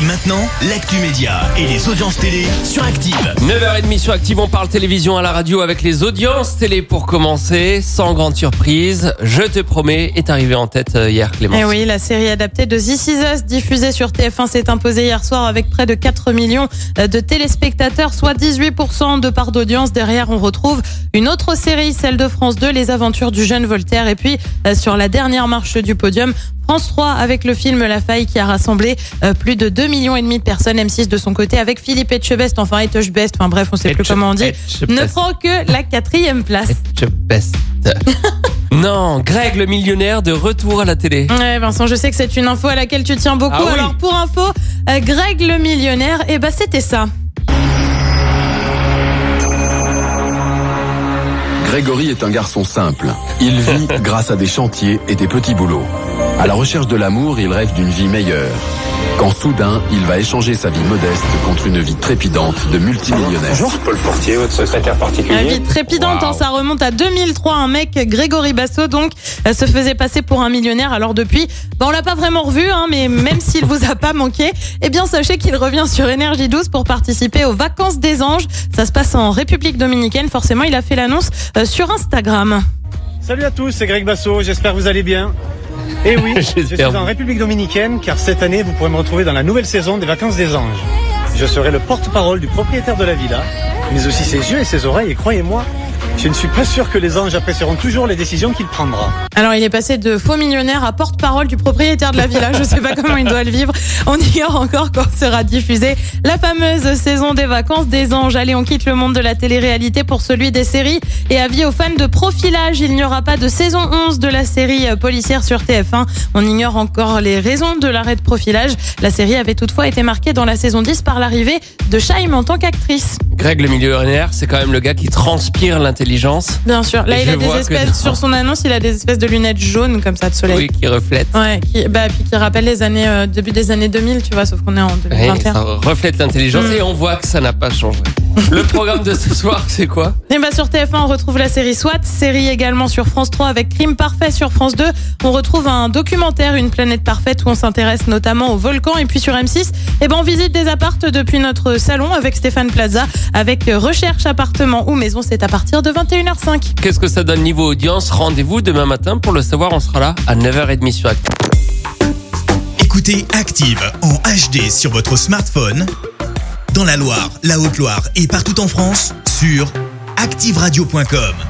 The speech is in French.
Et maintenant, l'actu média et les audiences télé sur Active. 9h30 sur Active, on parle télévision à la radio avec les audiences télé pour commencer. Sans grande surprise, Je te promets est arrivé en tête euh, hier Clément. Eh oui, la série adaptée de This Is Us, diffusée sur TF1, s'est imposée hier soir avec près de 4 millions euh, de téléspectateurs, soit 18% de part d'audience. Derrière, on retrouve une autre série, celle de France 2, Les aventures du jeune Voltaire. Et puis, euh, sur la dernière marche du podium, France 3 avec le film La Faille qui a rassemblé euh, plus de 2 millions et demi de personnes. M6 de son côté avec Philippe Etchebest, enfin Etchebest, enfin bref, on sait plus comment on dit, Etchebest. ne prend que la quatrième place. Je best. non, Greg le millionnaire de retour à la télé. Ouais, Vincent, je sais que c'est une info à laquelle tu tiens beaucoup. Ah oui. Alors, pour info, euh, Greg le millionnaire, eh ben, c'était ça. Grégory est un garçon simple. Il vit grâce à des chantiers et des petits boulots. À la recherche de l'amour, il rêve d'une vie meilleure. Quand soudain, il va échanger sa vie modeste contre une vie trépidante de multimillionnaire. Bonjour, Paul Fortier, votre secrétaire La particulier. vie trépidante, hein, ça remonte à 2003. Un mec, Grégory Basso, donc, euh, se faisait passer pour un millionnaire. Alors depuis, ben, on l'a pas vraiment revu, hein, mais même s'il vous a pas manqué, eh bien, sachez qu'il revient sur Énergie 12 pour participer aux Vacances des Anges. Ça se passe en République Dominicaine. Forcément, il a fait l'annonce euh, sur Instagram. Salut à tous, c'est Greg Basso, j'espère que vous allez bien. Et oui, je suis en République Dominicaine car cette année vous pourrez me retrouver dans la nouvelle saison des vacances des anges. Je serai le porte-parole du propriétaire de la villa, mais aussi ses yeux et ses oreilles et croyez-moi, je ne suis pas sûr que les anges apprécieront toujours les décisions qu'il prendra. Alors, il est passé de faux millionnaire à porte-parole du propriétaire de la villa. Je sais pas comment il doit le vivre. On ignore encore quand sera diffusée la fameuse saison des vacances des anges. Allez, on quitte le monde de la télé-réalité pour celui des séries. Et avis aux fans de profilage, il n'y aura pas de saison 11 de la série policière sur TF1. On ignore encore les raisons de l'arrêt de profilage. La série avait toutefois été marquée dans la saison 10 par l'arrivée de Shaim en tant qu'actrice. Greg le millionnaire, c'est quand même le gars qui transpire l'intelligence. Bien sûr. Là, Et il a des espèces, sur son annonce, il a des espèces de lunettes jaunes comme ça de soleil. Oui, qui reflète. Ouais, qui, bah, puis qui rappelle les années, euh, début des années 2000, tu vois, sauf qu'on est en Ouais, 2021. ça reflète l'intelligence Mm. et on voit que ça n'a pas changé. Le programme de ce soir, c'est quoi? Et bah, sur TF1, on retrouve la série SWAT, série également sur France 3 avec Crime Parfait sur France 2. On retrouve un documentaire, Une planète parfaite, où on s'intéresse notamment aux volcans. Et puis sur M6, eh ben, on visite des appartes depuis notre salon avec Stéphane Plaza, avec Recherche appartement ou maison. C'est à partir de 21h05. Qu'est-ce que ça donne niveau audience? Rendez-vous demain matin pour le savoir, on sera là à 9h30 sur Active. Écoutez Active en HD sur votre smartphone, dans la Loire, la Haute-Loire et partout en France, sur activeradio.com.